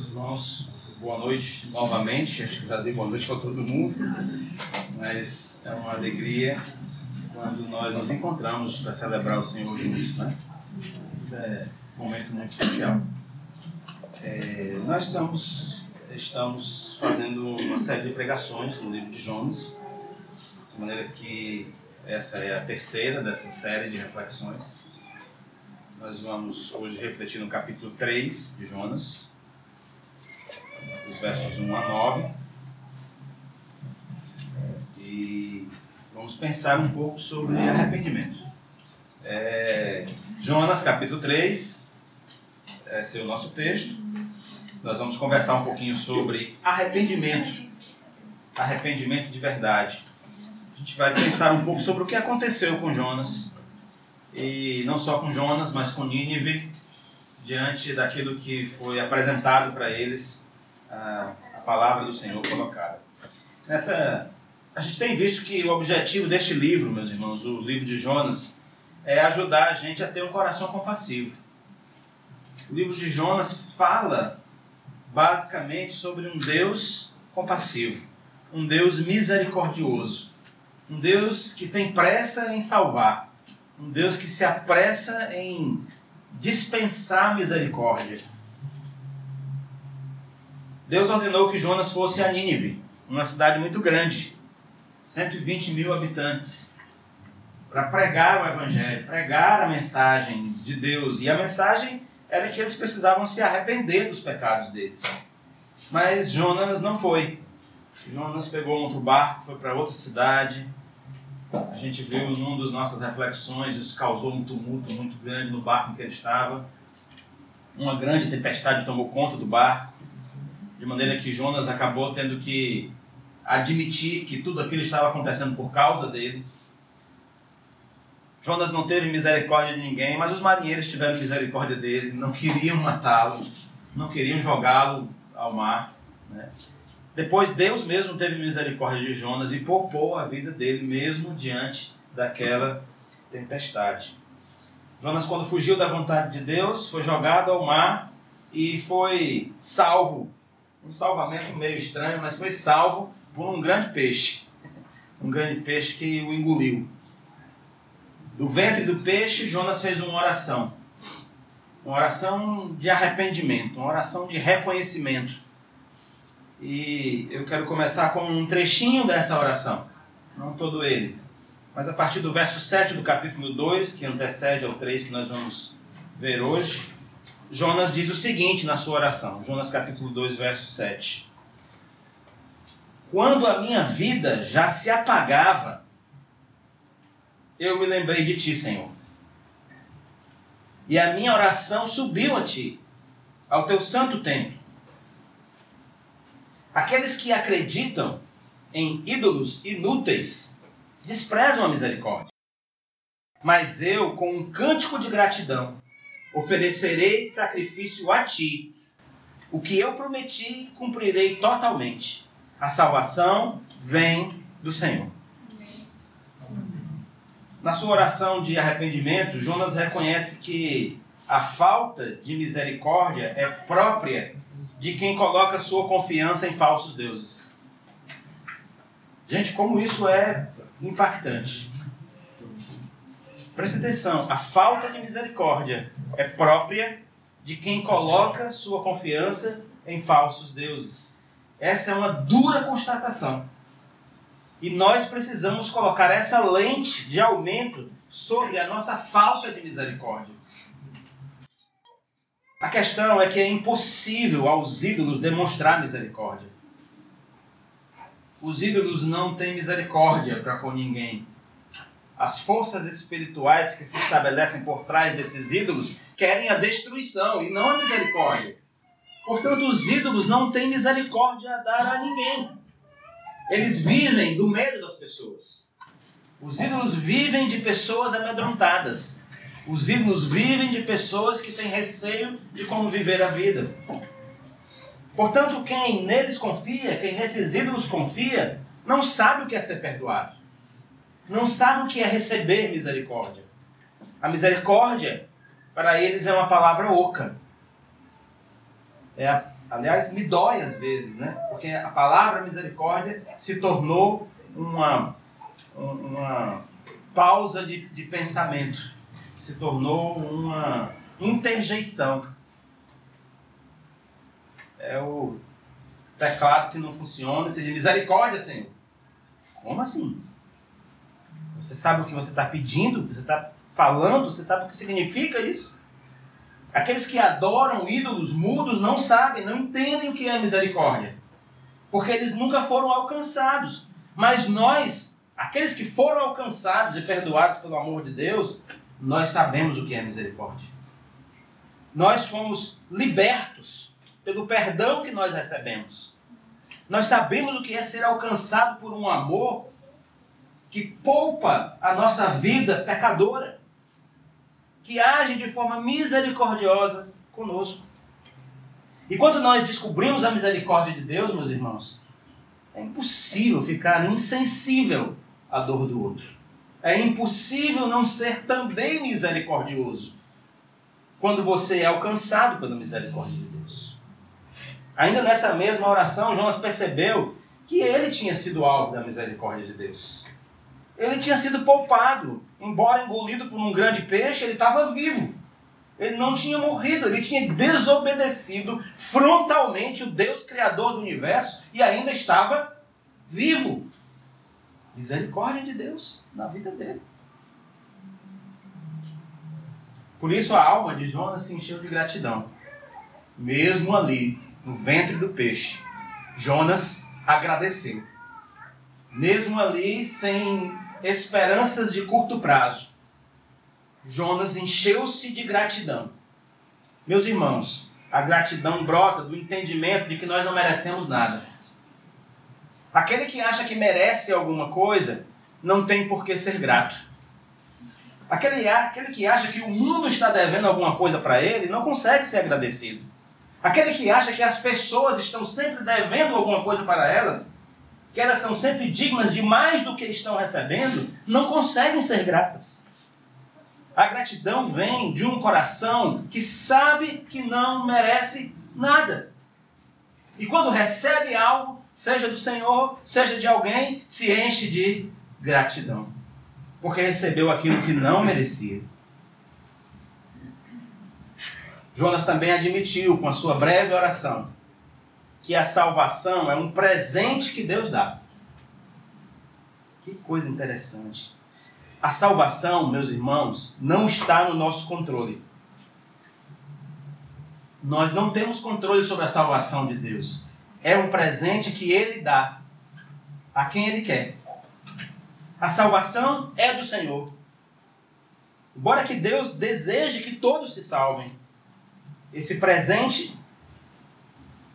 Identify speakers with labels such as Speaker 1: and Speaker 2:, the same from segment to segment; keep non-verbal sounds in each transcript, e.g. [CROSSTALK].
Speaker 1: Irmãos, boa noite novamente. Acho que já dei boa noite para todo mundo, mas é uma alegria quando nós nos encontramos para celebrar o Senhor juntos, né? Isso é um momento muito especial. É, nós estamos, estamos fazendo uma série de pregações no livro de Jonas, de maneira que essa é a terceira dessa série de reflexões. Nós vamos hoje refletir no capítulo 3 de Jonas, os versos 1 a 9. E vamos pensar um pouco sobre arrependimento. É, Jonas, capítulo 3, esse é o nosso texto. Nós vamos conversar um pouquinho sobre arrependimento. Arrependimento de verdade. A gente vai pensar um pouco sobre o que aconteceu com Jonas e não só com Jonas, mas com Nínive, diante daquilo que foi apresentado para eles, a, palavra do Senhor colocada. Nessa, a gente tem visto que o objetivo deste livro, meus irmãos, o livro de Jonas, é ajudar a gente a ter um coração compassivo. O livro de Jonas fala basicamente sobre um Deus compassivo, um Deus misericordioso, um Deus que tem pressa em salvar um Deus que se apressa em dispensar misericórdia. Deus ordenou que Jonas fosse a Nínive, uma cidade muito grande, 120 mil habitantes, para pregar o Evangelho, pregar a mensagem de Deus. E a mensagem era que eles precisavam se arrepender dos pecados deles. Mas Jonas não foi. Jonas pegou outro barco, foi para outra cidade, a gente viu numa das nossas reflexões, isso causou um tumulto muito grande no barco em que ele estava. Uma grande tempestade tomou conta do barco, de maneira que Jonas acabou tendo que admitir que tudo aquilo estava acontecendo por causa dele. Jonas não teve misericórdia de ninguém, mas os marinheiros tiveram misericórdia dele, não queriam matá-lo, não queriam jogá-lo ao mar. Né? Depois Deus mesmo teve misericórdia de Jonas e poupou a vida dele mesmo diante daquela tempestade. Jonas, quando fugiu da vontade de Deus, foi jogado ao mar e foi salvo. Um salvamento meio estranho, mas foi salvo por um grande peixe. [LAUGHS] Um grande peixe que o engoliu. Do ventre do peixe, Jonas fez uma oração. Uma oração de arrependimento, uma oração de reconhecimento e eu quero começar com um trechinho dessa oração, não todo ele, mas a partir do verso 7 do capítulo 2, que antecede ao 3 que nós vamos ver hoje. Jonas diz o seguinte na sua oração, Jonas capítulo 2, verso 7. Quando a minha vida já se apagava, eu me lembrei de ti, Senhor. E a minha oração subiu a ti, ao teu santo templo. Aqueles que acreditam em ídolos inúteis desprezam a misericórdia. Mas eu, com um cântico de gratidão, oferecerei sacrifício a ti. O que eu prometi, cumprirei totalmente. A salvação vem do Senhor. Na sua oração de arrependimento, Jonas reconhece que a falta de misericórdia é própria de quem coloca sua confiança em falsos deuses. Gente, como isso é impactante. Preste atenção, a falta de misericórdia é própria de quem coloca sua confiança em falsos deuses. Essa é uma dura constatação. E nós precisamos colocar essa lente de aumento sobre a nossa falta de misericórdia. A questão é que é impossível aos ídolos demonstrar misericórdia. Os ídolos não têm misericórdia para com ninguém. As forças espirituais que se estabelecem por trás desses ídolos querem a destruição e não a misericórdia. Portanto, os ídolos não têm misericórdia a dar a ninguém. Eles vivem do medo das pessoas. Os ídolos vivem de pessoas amedrontadas. Os ídolos vivem de pessoas que têm receio de como viver a vida. Portanto, quem neles confia, quem nesses ídolos confia, não sabe o que é ser perdoado. Não sabe o que é receber misericórdia. A misericórdia, para eles, é uma palavra oca. É Aliás, me dói às vezes, né? Porque a palavra misericórdia se tornou uma, uma pausa de, de pensamento, se tornou uma interjeição. É o teclado que não funciona, você diz misericórdia, Senhor. Como assim? Você sabe o que você está pedindo? Você está falando? Você sabe o que significa isso? Aqueles que adoram ídolos mudos não sabem, não entendem o que é misericórdia. Porque eles nunca foram alcançados. Mas nós, aqueles que foram alcançados e perdoados pelo amor de Deus, nós sabemos o que é misericórdia. Nós fomos libertos pelo perdão que nós recebemos. Nós sabemos o que é ser alcançado por um amor que poupa a nossa vida pecadora que age de forma misericordiosa conosco. E quando nós descobrimos a misericórdia de Deus, meus irmãos, é impossível ficar insensível à dor do outro. É impossível não ser também misericordioso quando você é alcançado pela misericórdia de Deus. Ainda nessa mesma oração, Jonas percebeu que ele tinha sido alvo da misericórdia de Deus. Ele tinha sido poupado. Embora engolido por um grande peixe, ele estava vivo. Ele não tinha morrido, ele tinha desobedecido frontalmente o Deus Criador do universo e ainda estava vivo. Misericórdia de Deus na vida dele. Por isso a alma de Jonas se encheu de gratidão. Mesmo ali, no ventre do peixe, Jonas agradeceu. Mesmo ali, sem esperanças de curto prazo. Jonas encheu-se de gratidão. Meus irmãos, a gratidão brota do entendimento de que nós não merecemos nada. Aquele que acha que merece alguma coisa não tem por que ser grato. Aquele, aquele que acha que o mundo está devendo alguma coisa para ele não consegue ser agradecido. Aquele que acha que as pessoas estão sempre devendo alguma coisa para elas que elas são sempre dignas de mais do que estão recebendo, não conseguem ser gratas. A gratidão vem de um coração que sabe que não merece nada. E quando recebe algo, seja do Senhor, seja de alguém, se enche de gratidão. Porque recebeu aquilo que não merecia. Jonas também admitiu, com a sua breve oração, que a salvação é um presente que Deus dá. Que coisa interessante. A salvação, meus irmãos, não está no nosso controle. Nós não temos controle sobre a salvação de Deus. É um presente que Ele dá a quem Ele quer. A salvação é do Senhor. Embora que Deus deseje que todos se salvem, esse presente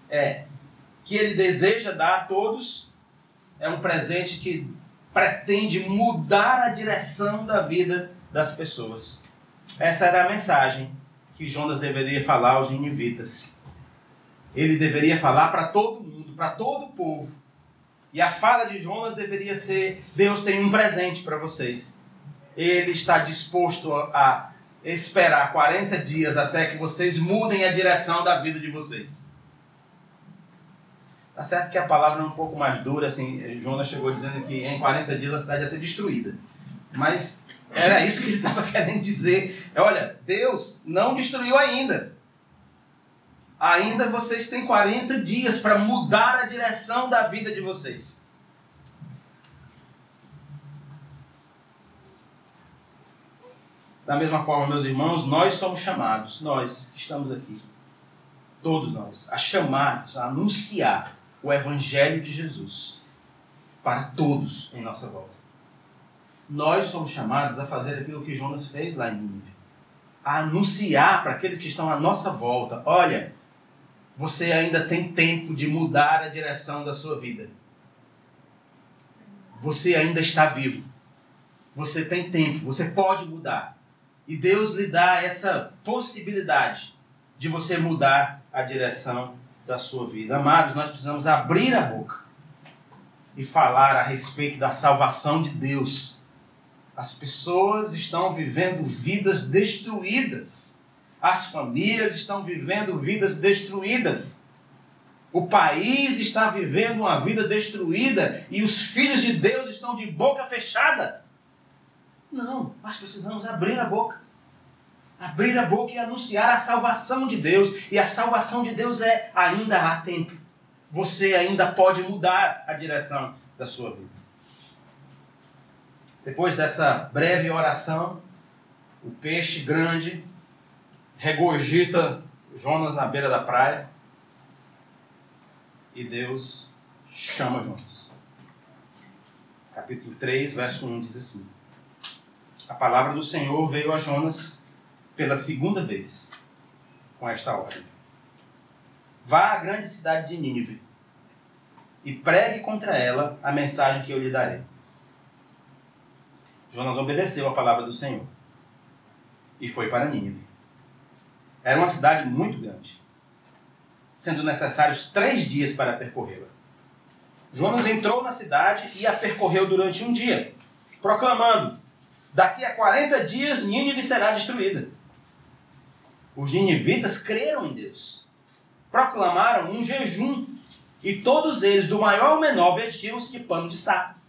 Speaker 1: é que ele deseja dar a todos é um presente que pretende mudar a direção da vida das pessoas. Essa era a mensagem que Jonas deveria falar aos ninivitas. Ele deveria falar para todo mundo, para todo o povo. E a fala de Jonas deveria ser: Deus tem um presente para vocês. Ele está disposto a esperar 40 dias até que vocês mudem a direção da vida de vocês. Tá certo que a palavra é um pouco mais dura, assim, Jonas chegou dizendo que em 40 dias a cidade ia ser destruída. Mas era isso que ele estava [LAUGHS] querendo dizer. Olha, Deus não destruiu ainda. Ainda vocês têm 40 dias para mudar a direção da vida de vocês. Da mesma forma, meus irmãos, nós somos chamados, nós que estamos aqui, todos nós, a chamados, a anunciar o Evangelho de Jesus para todos em nossa volta. Nós somos chamados a fazer aquilo que Jonas fez lá em Nínive a anunciar para aqueles que estão à nossa volta: olha, você ainda tem tempo de mudar a direção da sua vida. Você ainda está vivo. Você tem tempo, você pode mudar. E Deus lhe dá essa possibilidade de você mudar a direção da sua vida. Amados, nós precisamos abrir a boca e falar a respeito da salvação de Deus. As pessoas estão vivendo vidas destruídas. As famílias estão vivendo vidas destruídas. O país está vivendo uma vida destruída e os filhos de Deus estão de boca fechada. Não, nós precisamos abrir a boca. Abrir a boca e anunciar a salvação de Deus. E a salvação de Deus é ainda há tempo. Você ainda pode mudar a direção da sua vida. Depois dessa breve oração, o peixe grande regurgita Jonas na beira da praia e Deus chama Jonas. Capítulo 3, verso 1 diz assim: A palavra do Senhor veio a Jonas pela segunda vez com esta ordem: Vá à grande cidade de Nínive e pregue contra ela a mensagem que eu lhe darei. Jonas obedeceu a palavra do Senhor e foi para Nínive. Era uma cidade muito grande, sendo necessários três dias para percorrê-la. Jonas entrou na cidade e a percorreu durante um dia, proclamando: Daqui a 40 dias Nínive será destruída. Os ninivitas creram em Deus, proclamaram um jejum e todos eles, do maior ao menor, vestiram-se de pano de saco.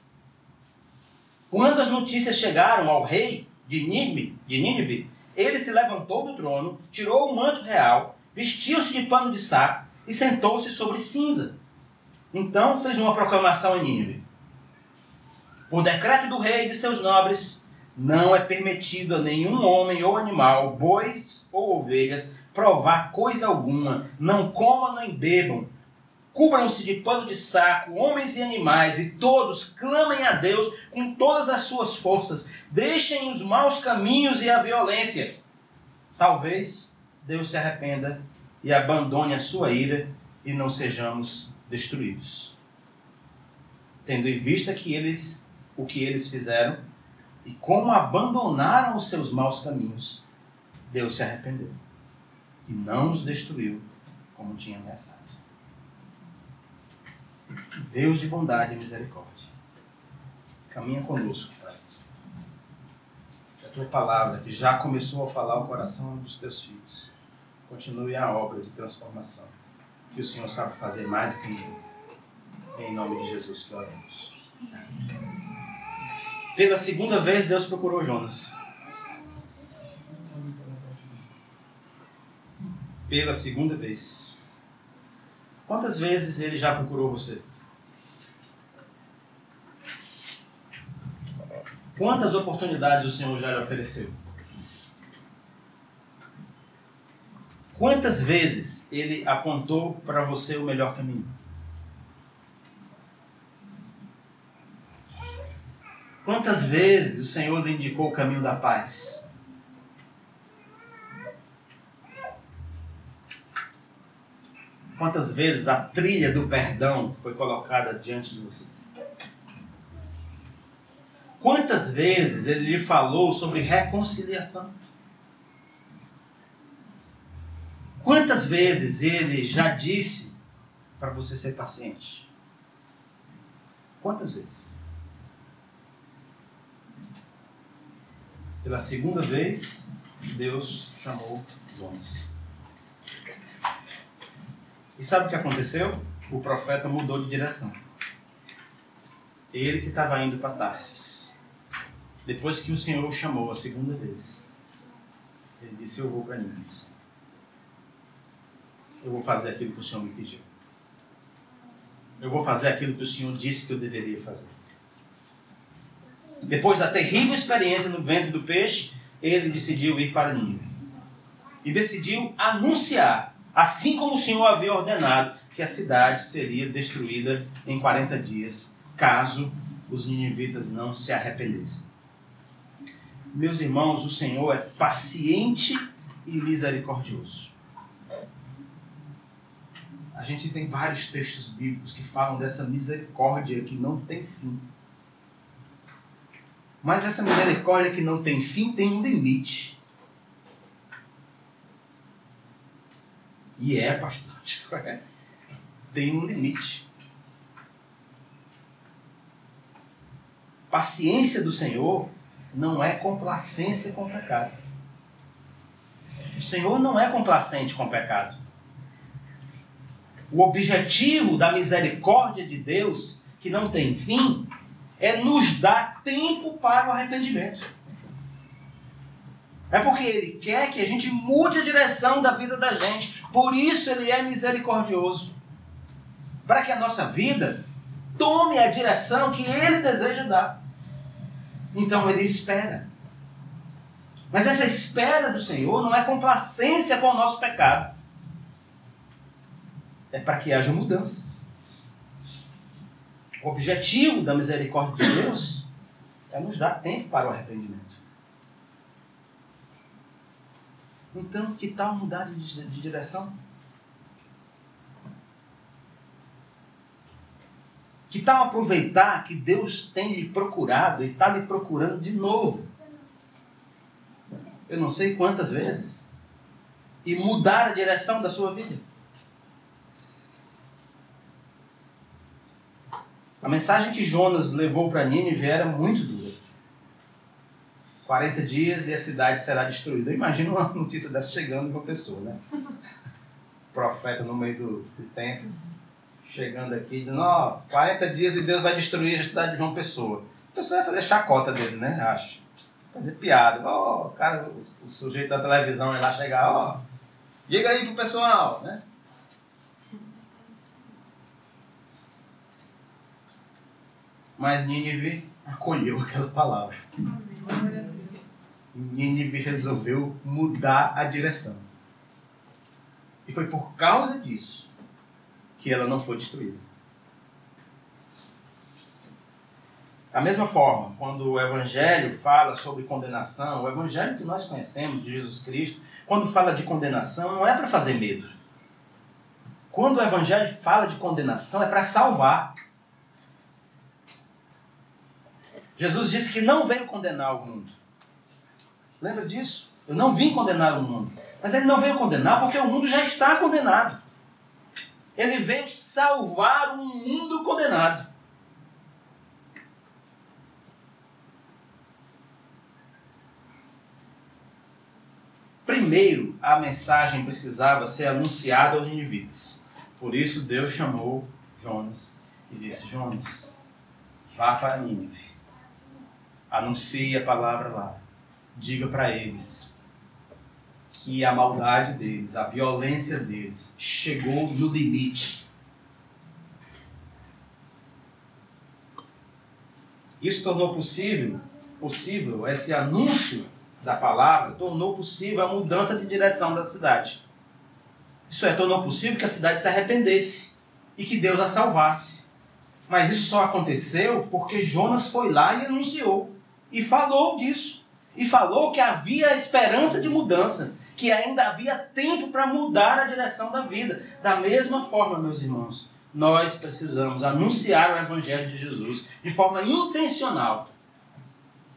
Speaker 1: Quando as notícias chegaram ao rei de Nínive, de Nínive ele se levantou do trono, tirou o manto real, vestiu-se de pano de saco e sentou-se sobre cinza. Então fez uma proclamação em Nínive. Por decreto do rei e de seus nobres, não é permitido a nenhum homem ou animal, bois ou ovelhas, provar coisa alguma, não comam nem bebam, Cubram-se de pano de saco, homens e animais, e todos clamem a Deus com todas as suas forças. Deixem os maus caminhos e a violência. Talvez Deus se arrependa e abandone a sua ira e não sejamos destruídos. Tendo em vista que eles o que eles fizeram e como abandonaram os seus maus caminhos, Deus se arrependeu e não os destruiu como tinha ameaçado. Deus de bondade e misericórdia. Caminha conosco, Pai. Que a tua palavra, que já começou a falar o coração dos teus filhos, continue a obra de transformação. Que o Senhor sabe fazer mais do que ninguém. Em nome de Jesus que oramos. Pela segunda vez, Deus procurou Jonas. Pela segunda vez. Quantas vezes ele já procurou você? Quantas oportunidades o Senhor já lhe ofereceu? Quantas vezes ele apontou para você o melhor caminho? Quantas vezes o Senhor lhe indicou o caminho da paz? Quantas vezes a trilha do perdão foi colocada diante de você? Quantas vezes ele lhe falou sobre reconciliação? Quantas vezes ele já disse para você ser paciente? Quantas vezes? Pela segunda vez, Deus chamou Jonas. E sabe o que aconteceu? O profeta mudou de direção. Ele que estava indo para Tarsis. Depois que o Senhor o chamou a segunda vez, ele disse: Eu vou para Nínive. Eu vou fazer aquilo que o Senhor me pediu. Eu vou fazer aquilo que o Senhor disse que eu deveria fazer. Depois da terrível experiência no ventre do peixe, ele decidiu ir para Nínive. E decidiu anunciar assim como o Senhor havia ordenado que a cidade seria destruída em 40 dias, caso os ninivitas não se arrependessem. Meus irmãos, o Senhor é paciente e misericordioso. A gente tem vários textos bíblicos que falam dessa misericórdia que não tem fim. Mas essa misericórdia que não tem fim tem um limite. E é, pastor, [LAUGHS] é. tem um limite. Paciência do Senhor não é complacência com o pecado. O Senhor não é complacente com o pecado. O objetivo da misericórdia de Deus, que não tem fim, é nos dar tempo para o arrependimento. É porque Ele quer que a gente mude a direção da vida da gente. Por isso Ele é misericordioso. Para que a nossa vida tome a direção que Ele deseja dar. Então Ele espera. Mas essa espera do Senhor não é complacência com o nosso pecado. É para que haja mudança. O objetivo da misericórdia de Deus é nos dar tempo para o arrependimento. Então, que tal mudar de, de direção? Que tal aproveitar que Deus tem lhe procurado e está lhe procurando de novo? Eu não sei quantas vezes. E mudar a direção da sua vida. A mensagem que Jonas levou para Nínive era muito dura. 40 dias e a cidade será destruída. Eu imagino uma [LAUGHS] notícia dessa chegando em uma pessoa, né? [LAUGHS] Profeta no meio do, do templo, chegando aqui, dizendo: Ó, oh, 40 dias e Deus vai destruir a cidade de João Pessoa. Então você vai fazer chacota dele, né? Acho. Fazer piada. Ó, oh, cara, o, o, sujeito da televisão ir lá chegar: Ó, oh, diga aí pro pessoal, né? Mas Nínive acolheu aquela palavra. Nínive resolveu mudar a direção. E foi por causa disso que ela não foi destruída. Da mesma forma, quando o Evangelho fala sobre condenação, o Evangelho que nós conhecemos de Jesus Cristo, quando fala de condenação, não é para fazer medo. Quando o Evangelho fala de condenação, é para salvar. Jesus disse que não veio condenar o mundo, Lembra disso? Eu não vim condenar o mundo. Mas ele não veio condenar porque o mundo já está condenado. Ele veio salvar um mundo condenado. Primeiro, a mensagem precisava ser anunciada aos indivíduos. Por isso, Deus chamou Jonas e disse: Jonas, vá para Nínive, anuncie a palavra lá diga para eles que a maldade deles, a violência deles chegou no limite. Isso tornou possível, possível esse anúncio da palavra, tornou possível a mudança de direção da cidade. Isso é, tornou possível que a cidade se arrependesse e que Deus a salvasse. Mas isso só aconteceu porque Jonas foi lá e anunciou e falou disso e falou que havia esperança de mudança, que ainda havia tempo para mudar a direção da vida. Da mesma forma, meus irmãos, nós precisamos anunciar o Evangelho de Jesus de forma intencional,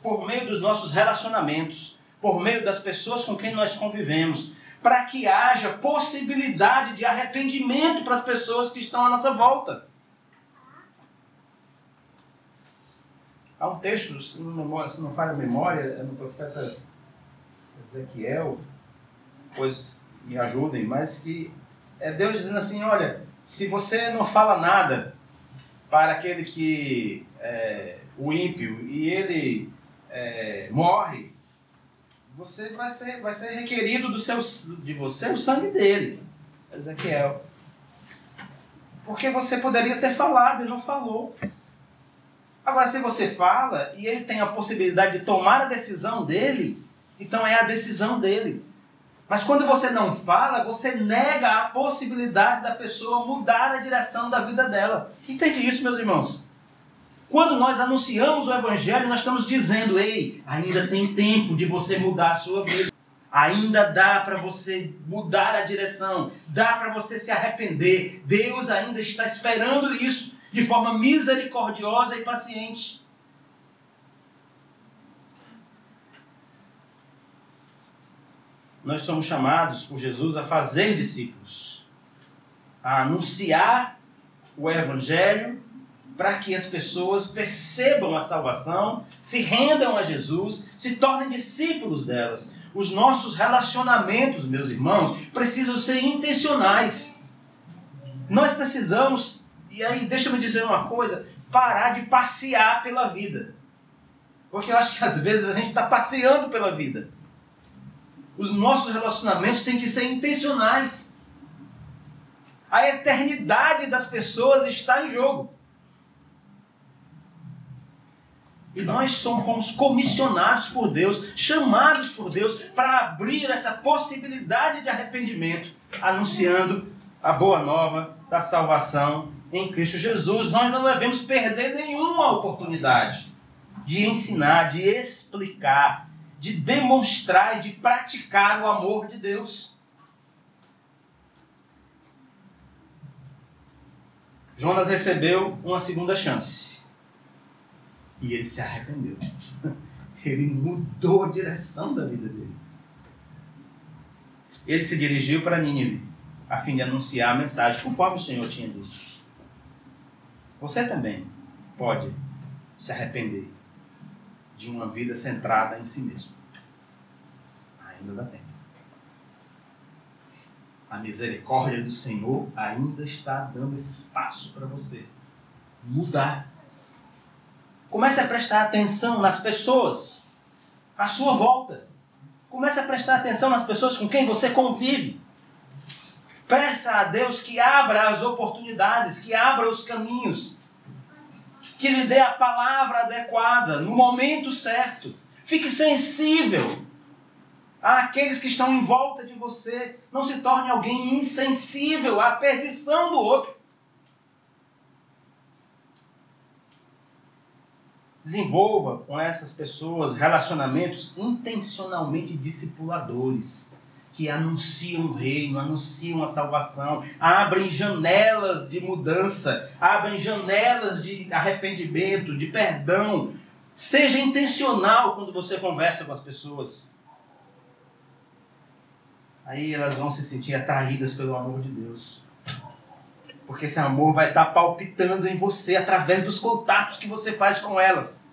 Speaker 1: por meio dos nossos relacionamentos, por meio das pessoas com quem nós convivemos, para que haja possibilidade de arrependimento para as pessoas que estão à nossa volta. Há um texto, se não, memória, se não falha a memória, é no profeta Ezequiel, pois me ajudem, mas que é Deus dizendo assim: olha, se você não fala nada para aquele que é o ímpio e ele é, morre, você vai ser, vai ser requerido do seu, de você o sangue dele, Ezequiel. Porque você poderia ter falado e não falou. Agora, se você fala e ele tem a possibilidade de tomar a decisão dele, então é a decisão dele. Mas quando você não fala, você nega a possibilidade da pessoa mudar a direção da vida dela. Entende isso, meus irmãos? Quando nós anunciamos o Evangelho, nós estamos dizendo: ei, ainda tem tempo de você mudar a sua vida. Ainda dá para você mudar a direção, dá para você se arrepender. Deus ainda está esperando isso de forma misericordiosa e paciente. Nós somos chamados por Jesus a fazer discípulos, a anunciar o Evangelho para que as pessoas percebam a salvação, se rendam a Jesus, se tornem discípulos delas. Os nossos relacionamentos, meus irmãos, precisam ser intencionais. Nós precisamos, e aí deixa eu dizer uma coisa, parar de passear pela vida. Porque eu acho que às vezes a gente está passeando pela vida. Os nossos relacionamentos têm que ser intencionais. A eternidade das pessoas está em jogo. E nós somos comissionados por Deus, chamados por Deus para abrir essa possibilidade de arrependimento, anunciando a boa nova da salvação em Cristo Jesus. Nós não devemos perder nenhuma oportunidade de ensinar, de explicar, de demonstrar e de praticar o amor de Deus. Jonas recebeu uma segunda chance. E ele se arrependeu. [LAUGHS] Ele mudou a direção da vida dele. Ele se dirigiu para Nínive, a fim de anunciar a mensagem, conforme o Senhor tinha dito. Você também pode se arrepender de uma vida centrada em si mesmo. Ainda dá tempo. A misericórdia do Senhor ainda está dando esse espaço para você mudar. Comece a prestar atenção nas pessoas à sua volta. Comece a prestar atenção nas pessoas com quem você convive. Peça a Deus que abra as oportunidades, que abra os caminhos, que lhe dê a palavra adequada no momento certo. Fique sensível àqueles que estão em volta de você. Não se torne alguém insensível à perdição do outro. Desenvolva com essas pessoas relacionamentos intencionalmente discipuladores, que anunciam o reino, anunciam a salvação, abrem janelas de mudança, abrem janelas de arrependimento, de perdão. Seja intencional quando você conversa com as pessoas. Aí elas vão se sentir atraídas pelo amor de Deus. Porque esse amor vai estar palpitando em você através dos contatos que você faz com elas.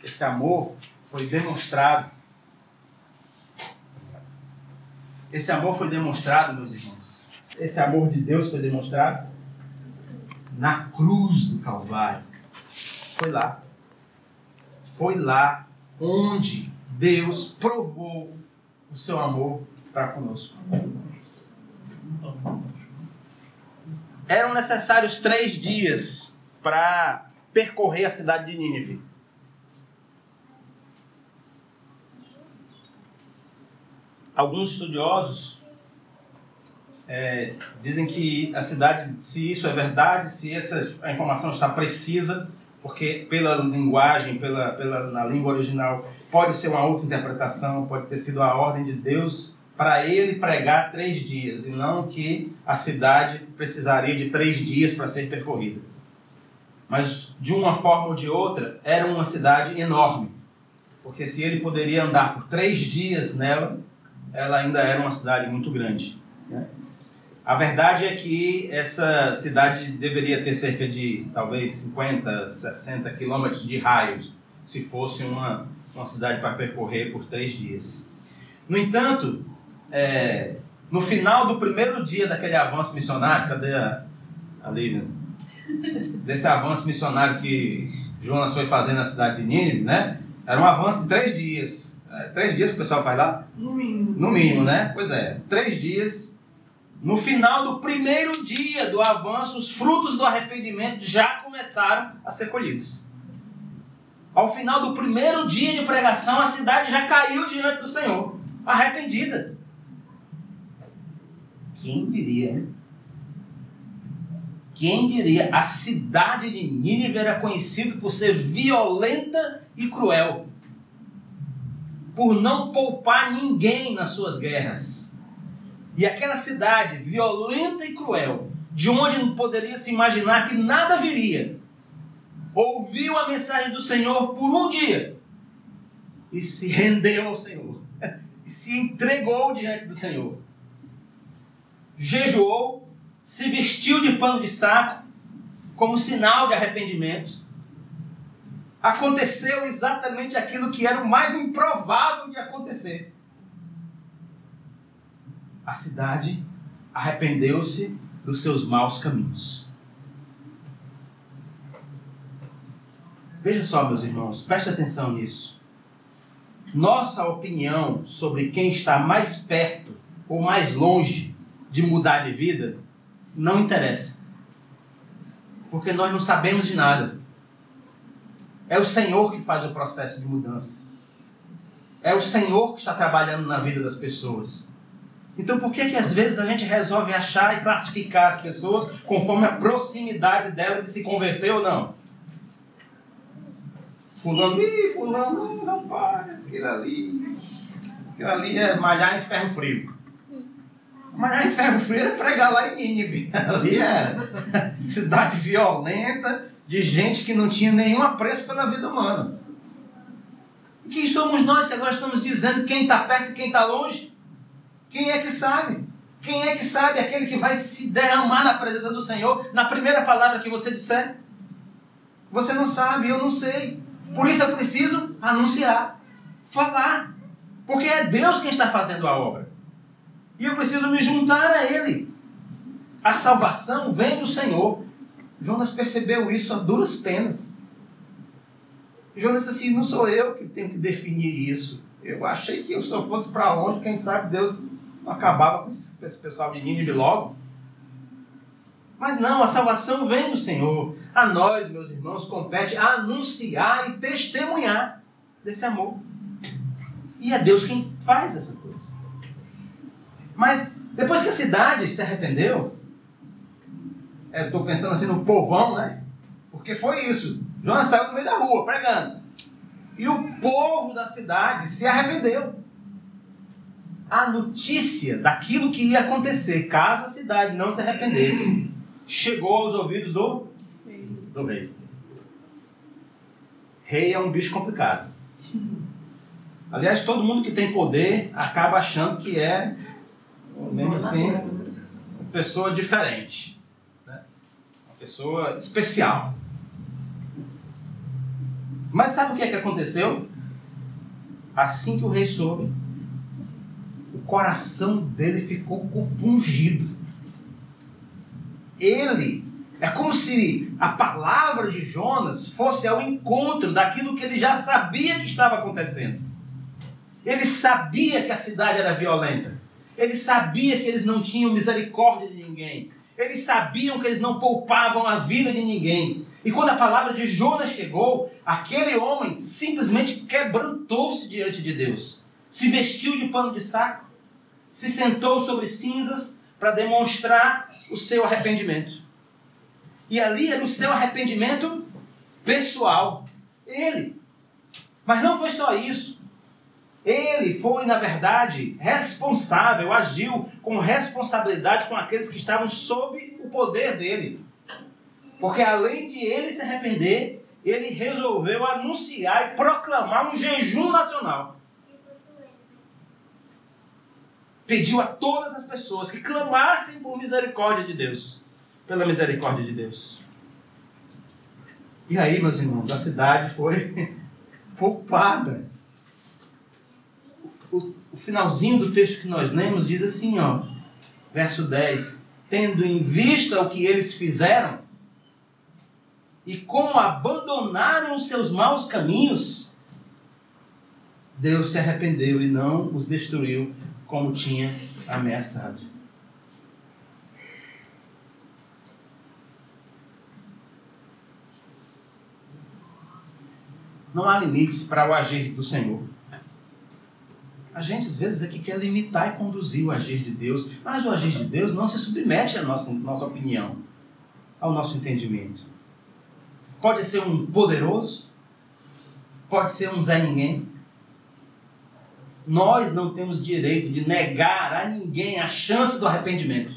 Speaker 1: Esse amor foi demonstrado. Esse amor foi demonstrado, meus irmãos. Esse amor de Deus foi demonstrado na cruz do Calvário. Foi lá. Foi lá onde Deus provou o seu amor para conosco. Eram necessários três dias para percorrer a cidade de Nínive. Alguns estudiosos é, dizem que a cidade, se isso é verdade, se essa a informação está precisa, porque pela linguagem, pela, pela na língua original, pode ser uma outra interpretação, pode ter sido a ordem de Deus para ele pregar três dias, e não que a cidade precisaria de três dias para ser percorrida. Mas, de uma forma ou de outra, era uma cidade enorme, porque se ele poderia andar por três dias nela, ela ainda era uma cidade muito grande. Né? A verdade é que essa cidade deveria ter cerca de talvez 50, 60 quilômetros de raio, se fosse uma, uma cidade para percorrer por três dias. No entanto, é, no final do primeiro dia daquele avanço missionário, cadê a, a Lívia? Desse avanço missionário que Jonas foi fazer na cidade de Nínive, né? Era um avanço de três dias. É, três dias que o pessoal faz lá?
Speaker 2: No mínimo.
Speaker 1: No mínimo, né? Pois é. Três dias. No final do primeiro dia do avanço, os frutos do arrependimento já começaram a ser colhidos. Ao final do primeiro dia de pregação, a cidade já caiu diante do Senhor, arrependida. Quem diria? Quem diria? A cidade de Nínive era conhecida por ser violenta e cruel, por não poupar ninguém nas suas guerras. E aquela cidade violenta e cruel, de onde não poderia se imaginar que nada viria, ouviu a mensagem do Senhor por um dia e se rendeu ao Senhor, [LAUGHS] e se entregou diante do Senhor jejuou, se vestiu de pano de saco, como sinal de arrependimento. Aconteceu exatamente aquilo que era o mais improvável de acontecer. a cidade arrependeu-se dos seus maus caminhos. Veja só, meus irmãos, preste atenção nisso. Nossa opinião sobre quem está mais perto ou mais longe de mudar de vida não interessa. Porque nós não sabemos de nada. É o Senhor que faz o processo de mudança. É o Senhor que está trabalhando na vida das pessoas. Então por que que às vezes a gente resolve achar e classificar as pessoas conforme a proximidade dela de se converter ou não? Fulano, ih, fulano, rapaz, aquilo ali. Aquilo ali é malhar em ferro frio. Malhar em ferro frio é pregar lá em Nínive. [LAUGHS] Ali é cidade violenta, de gente que não tinha nenhum apreço pela vida humana. E quem somos nós que agora estamos dizendo quem está perto e quem está longe? Quem é que sabe? Quem é que sabe aquele que vai se derramar na presença do Senhor na primeira palavra que você disser? Você não sabe, eu não sei. Por isso eu preciso anunciar, falar. Porque é Deus quem está fazendo a obra. E eu preciso me juntar a Ele. A salvação vem do Senhor. Jonas percebeu isso a duras penas. Jonas disse assim: não sou eu que tenho que definir isso. Eu achei que eu fosse para longe, quem sabe Deus não acabava com esse, pessoal de Nínive logo. Mas não, a salvação vem do Senhor. A nós, meus irmãos, compete anunciar e testemunhar desse amor. E é Deus quem faz essa coisa. Mas depois que a cidade se arrependeu, estou pensando assim no povão, né? Porque foi isso. Jonas saiu no meio da rua pregando. E o povo da cidade se arrependeu. A notícia daquilo que ia acontecer caso a cidade não se arrependesse chegou aos ouvidos do, do rei. Rei é um bicho complicado. Aliás, todo mundo que tem poder acaba achando que é, mesmo assim, uma pessoa diferente. Pessoa especial. Mas sabe o que é que aconteceu? Assim que o rei soube, o coração dele ficou compungido ele. É como se a palavra de Jonas fosse ao encontro daquilo que ele já sabia que estava acontecendo. Ele sabia que a cidade era violenta. Ele sabia que eles não tinham misericórdia de ninguém. Eles sabiam que eles não poupavam a vida de ninguém. E quando a palavra de Jonas chegou, aquele homem simplesmente quebrantou-se diante de Deus. Se vestiu de pano de saco, se sentou sobre cinzas para demonstrar o seu arrependimento. E ali era o seu arrependimento pessoal. Ele. Mas não foi só isso. Ele foi, na verdade, responsável, agiu com responsabilidade com aqueles que estavam sob o poder dele. Porque além de ele se arrepender, ele resolveu anunciar e proclamar um jejum nacional. pediu a todas as pessoas que clamassem por misericórdia de Deus, pela misericórdia de Deus. E aí, meus irmãos, a cidade foi [LAUGHS] poupada. O, o finalzinho do texto que nós lemos diz assim, ó, verso 10: Tendo em vista o que eles fizeram, e como abandonaram os seus maus caminhos, Deus se arrependeu e não os destruiu como tinha ameaçado. Não há limites para o agir do Senhor. A gente às vezes aqui quer limitar e conduzir o agir de Deus, mas o agir de Deus não se submete à nossa, nossa opinião, ao nosso entendimento. Pode ser um poderoso, pode ser um Zé Ninguém, nós não temos direito de negar a ninguém a chance do arrependimento.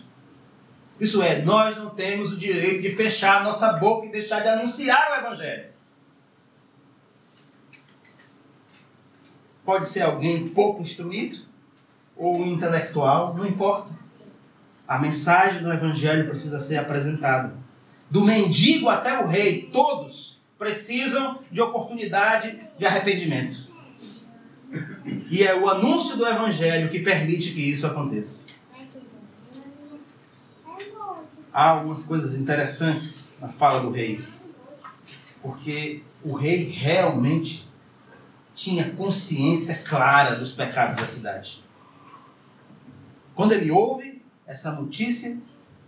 Speaker 1: Isso é, nós não temos o direito de fechar a nossa boca e deixar de anunciar o Evangelho. Pode ser alguém pouco instruído ou intelectual, não importa. A mensagem do Evangelho precisa ser apresentada. Do mendigo até o rei, todos precisam de oportunidade de arrependimento. E é o anúncio do Evangelho que permite que isso aconteça. há algumas coisas interessantes na fala do rei. Porque o rei realmente tinha consciência clara dos pecados da cidade. Quando ele ouve essa notícia,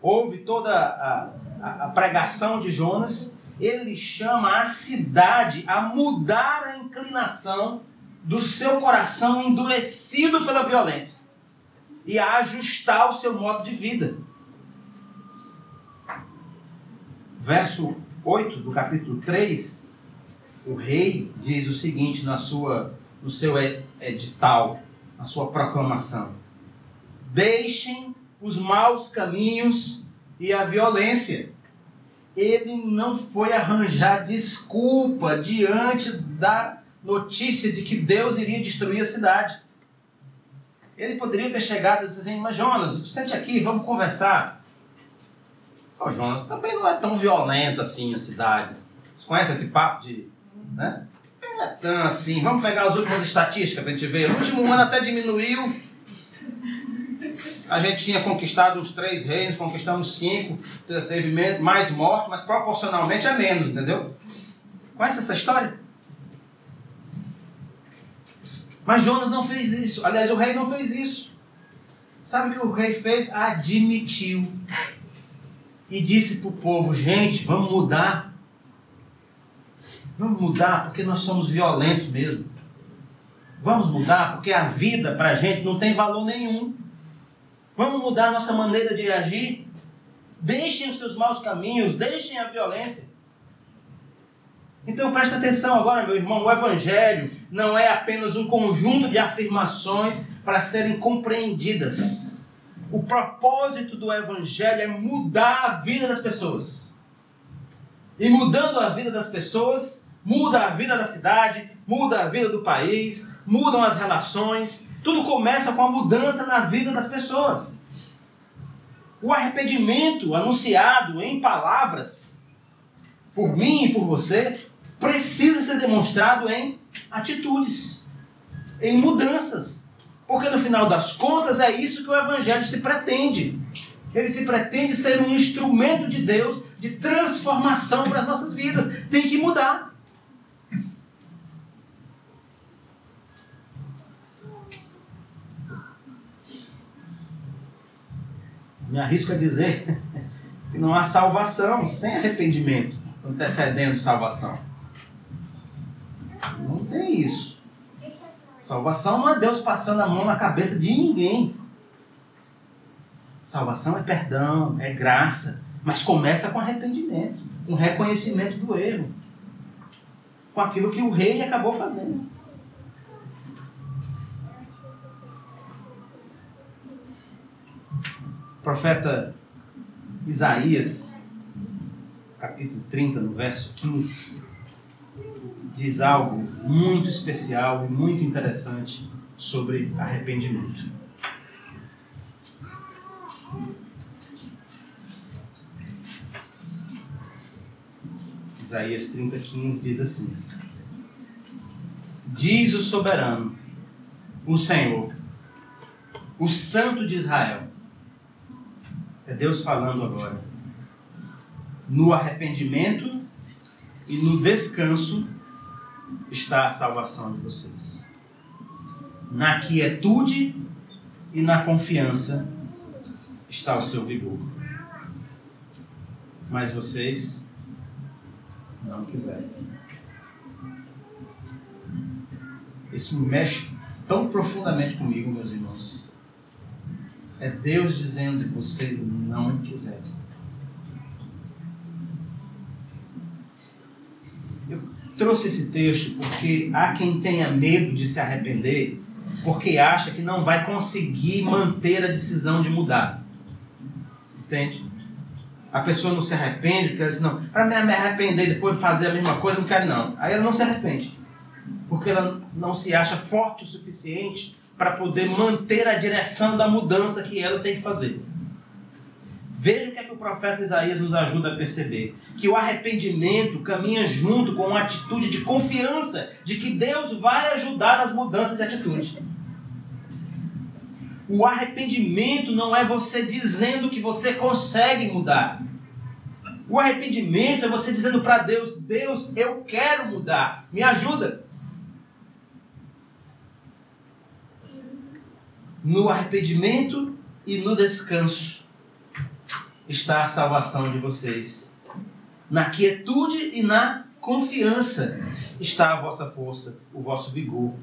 Speaker 1: ouve toda a, a, a pregação de Jonas, ele chama a cidade a mudar a inclinação do seu coração endurecido pela violência e a ajustar o seu modo de vida. Verso 8 do capítulo 3, o rei diz o seguinte na sua, no seu edital, na sua proclamação: Deixem os maus caminhos e a violência. Ele não foi arranjar desculpa diante da notícia de que Deus iria destruir a cidade. Ele poderia ter chegado e dizer assim, mas Jonas, sente aqui, vamos conversar. Jonas, também não é tão violenta assim a cidade. Você conhece esse papo de. Né? É tão assim. Vamos pegar as últimas estatísticas para a gente ver. No último ano até diminuiu. A gente tinha conquistado os três reinos, conquistamos cinco, teve mais morte, mas proporcionalmente é menos, entendeu? Conhece essa história? Mas Jonas não fez isso. Aliás, o rei não fez isso. Sabe o que o rei fez? Admitiu. E disse para o povo: gente, vamos mudar. Vamos mudar porque nós somos violentos mesmo. Vamos mudar porque a vida para a gente não tem valor nenhum. Vamos mudar nossa maneira de agir. Deixem os seus maus caminhos, deixem a violência. Então presta atenção agora, meu irmão, o Evangelho não é apenas um conjunto de afirmações para serem compreendidas. O propósito do Evangelho é mudar a vida das pessoas. E mudando a vida das pessoas, muda a vida da cidade, muda a vida do país, mudam as relações. Tudo começa com a mudança na vida das pessoas. O arrependimento anunciado em palavras por mim e por você precisa ser demonstrado em atitudes, em mudanças. Porque no final das contas é isso que o Evangelho se pretende. Ele se pretende ser um instrumento de Deus de transformação para as nossas vidas. Tem que mudar. Me arrisco a dizer [LAUGHS] que não há salvação sem arrependimento antecedendo salvação. Não tem isso. Salvação não é Deus passando a mão na cabeça de ninguém. Salvação é perdão, é graça, mas começa com arrependimento, com reconhecimento do erro, com aquilo que o rei acabou fazendo. O profeta Isaías, capítulo 30, no verso 15, diz algo muito especial e muito interessante sobre arrependimento. Isaías 30,15 diz assim: Diz o soberano, o Senhor, o Santo de Israel. É Deus falando agora. No arrependimento e no descanso está a salvação de vocês. Na quietude e na confiança está o seu vigor. Mas vocês não quiserem. Isso mexe tão profundamente comigo, meus irmãos. É Deus dizendo: vocês não quiserem. trouxe esse texto porque há quem tenha medo de se arrepender, porque acha que não vai conseguir manter a decisão de mudar. Entende? A pessoa não se arrepende, porque ela diz, não, para me arrepender e depois fazer a mesma coisa, não quero não. Aí ela não se arrepende. Porque ela não se acha forte o suficiente para poder manter a direção da mudança que ela tem que fazer. Veja o que é que o profeta Isaías nos ajuda a perceber: que o arrependimento caminha junto com uma atitude de confiança de que Deus vai ajudar nas mudanças de atitude. O arrependimento não é você dizendo que você consegue mudar. O arrependimento é você dizendo para Deus: Deus, eu quero mudar, me ajuda. No arrependimento e no descanso está a salvação de vocês. Na quietude e na confiança está a vossa força, o vosso vigor.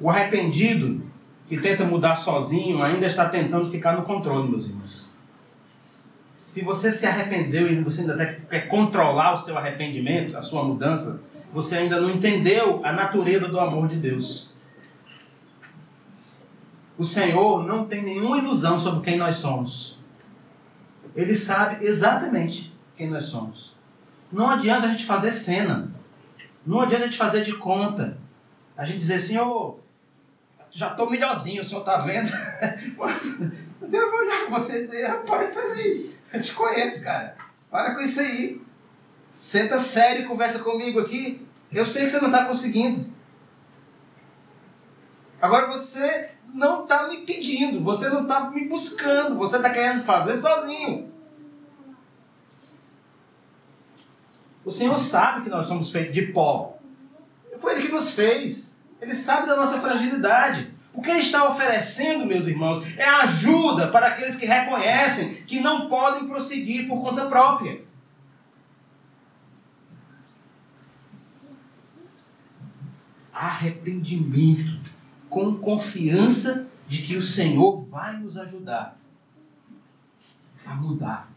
Speaker 1: O arrependido que tenta mudar sozinho ainda está tentando ficar no controle, meus irmãos. Se você se arrependeu e você ainda quer controlar o seu arrependimento, a sua mudança, você ainda não entendeu a natureza do amor de Deus. O Senhor não tem nenhuma ilusão sobre quem nós somos. Ele sabe exatamente quem nós somos. Não adianta a gente fazer cena. Não adianta a gente fazer de conta. A gente dizer ô, já estou melhorzinho, o senhor está vendo? [LAUGHS] Eu vou olhar com você e dizer, rapaz, peraí, eu te conheço, cara. Para com isso aí. Senta sério e conversa comigo aqui. Eu sei que você não está conseguindo. Agora você não está me pedindo, você não está me buscando, você está querendo fazer sozinho. O Senhor sabe que nós somos feitos de pó. Foi Ele que nos fez. Ele sabe da nossa fragilidade. O que ele está oferecendo, meus irmãos, é ajuda para aqueles que reconhecem que não podem prosseguir por conta própria. Arrependimento com confiança de que o Senhor vai nos ajudar a mudar.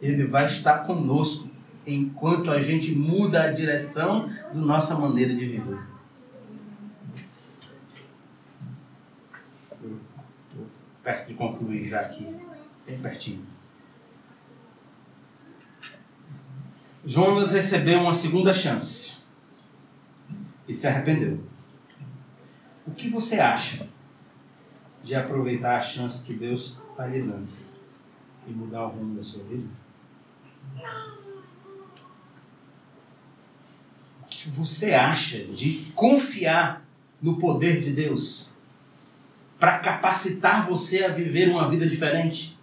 Speaker 1: Ele vai estar conosco enquanto a gente muda a direção da nossa maneira de viver. Perto de concluir já aqui, bem pertinho. Jonas recebeu uma segunda chance e se arrependeu. O que você acha de aproveitar a chance que Deus está lhe dando e mudar o rumo da sua vida? O que você acha de confiar no poder de Deus para capacitar você a viver uma vida diferente?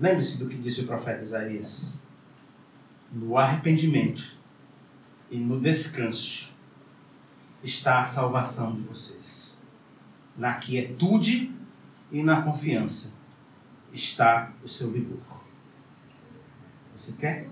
Speaker 1: Lembre-se do que disse o profeta Isaías. No arrependimento e no descanso está a salvação de vocês. Na quietude e na confiança está o seu vigor. Você quer?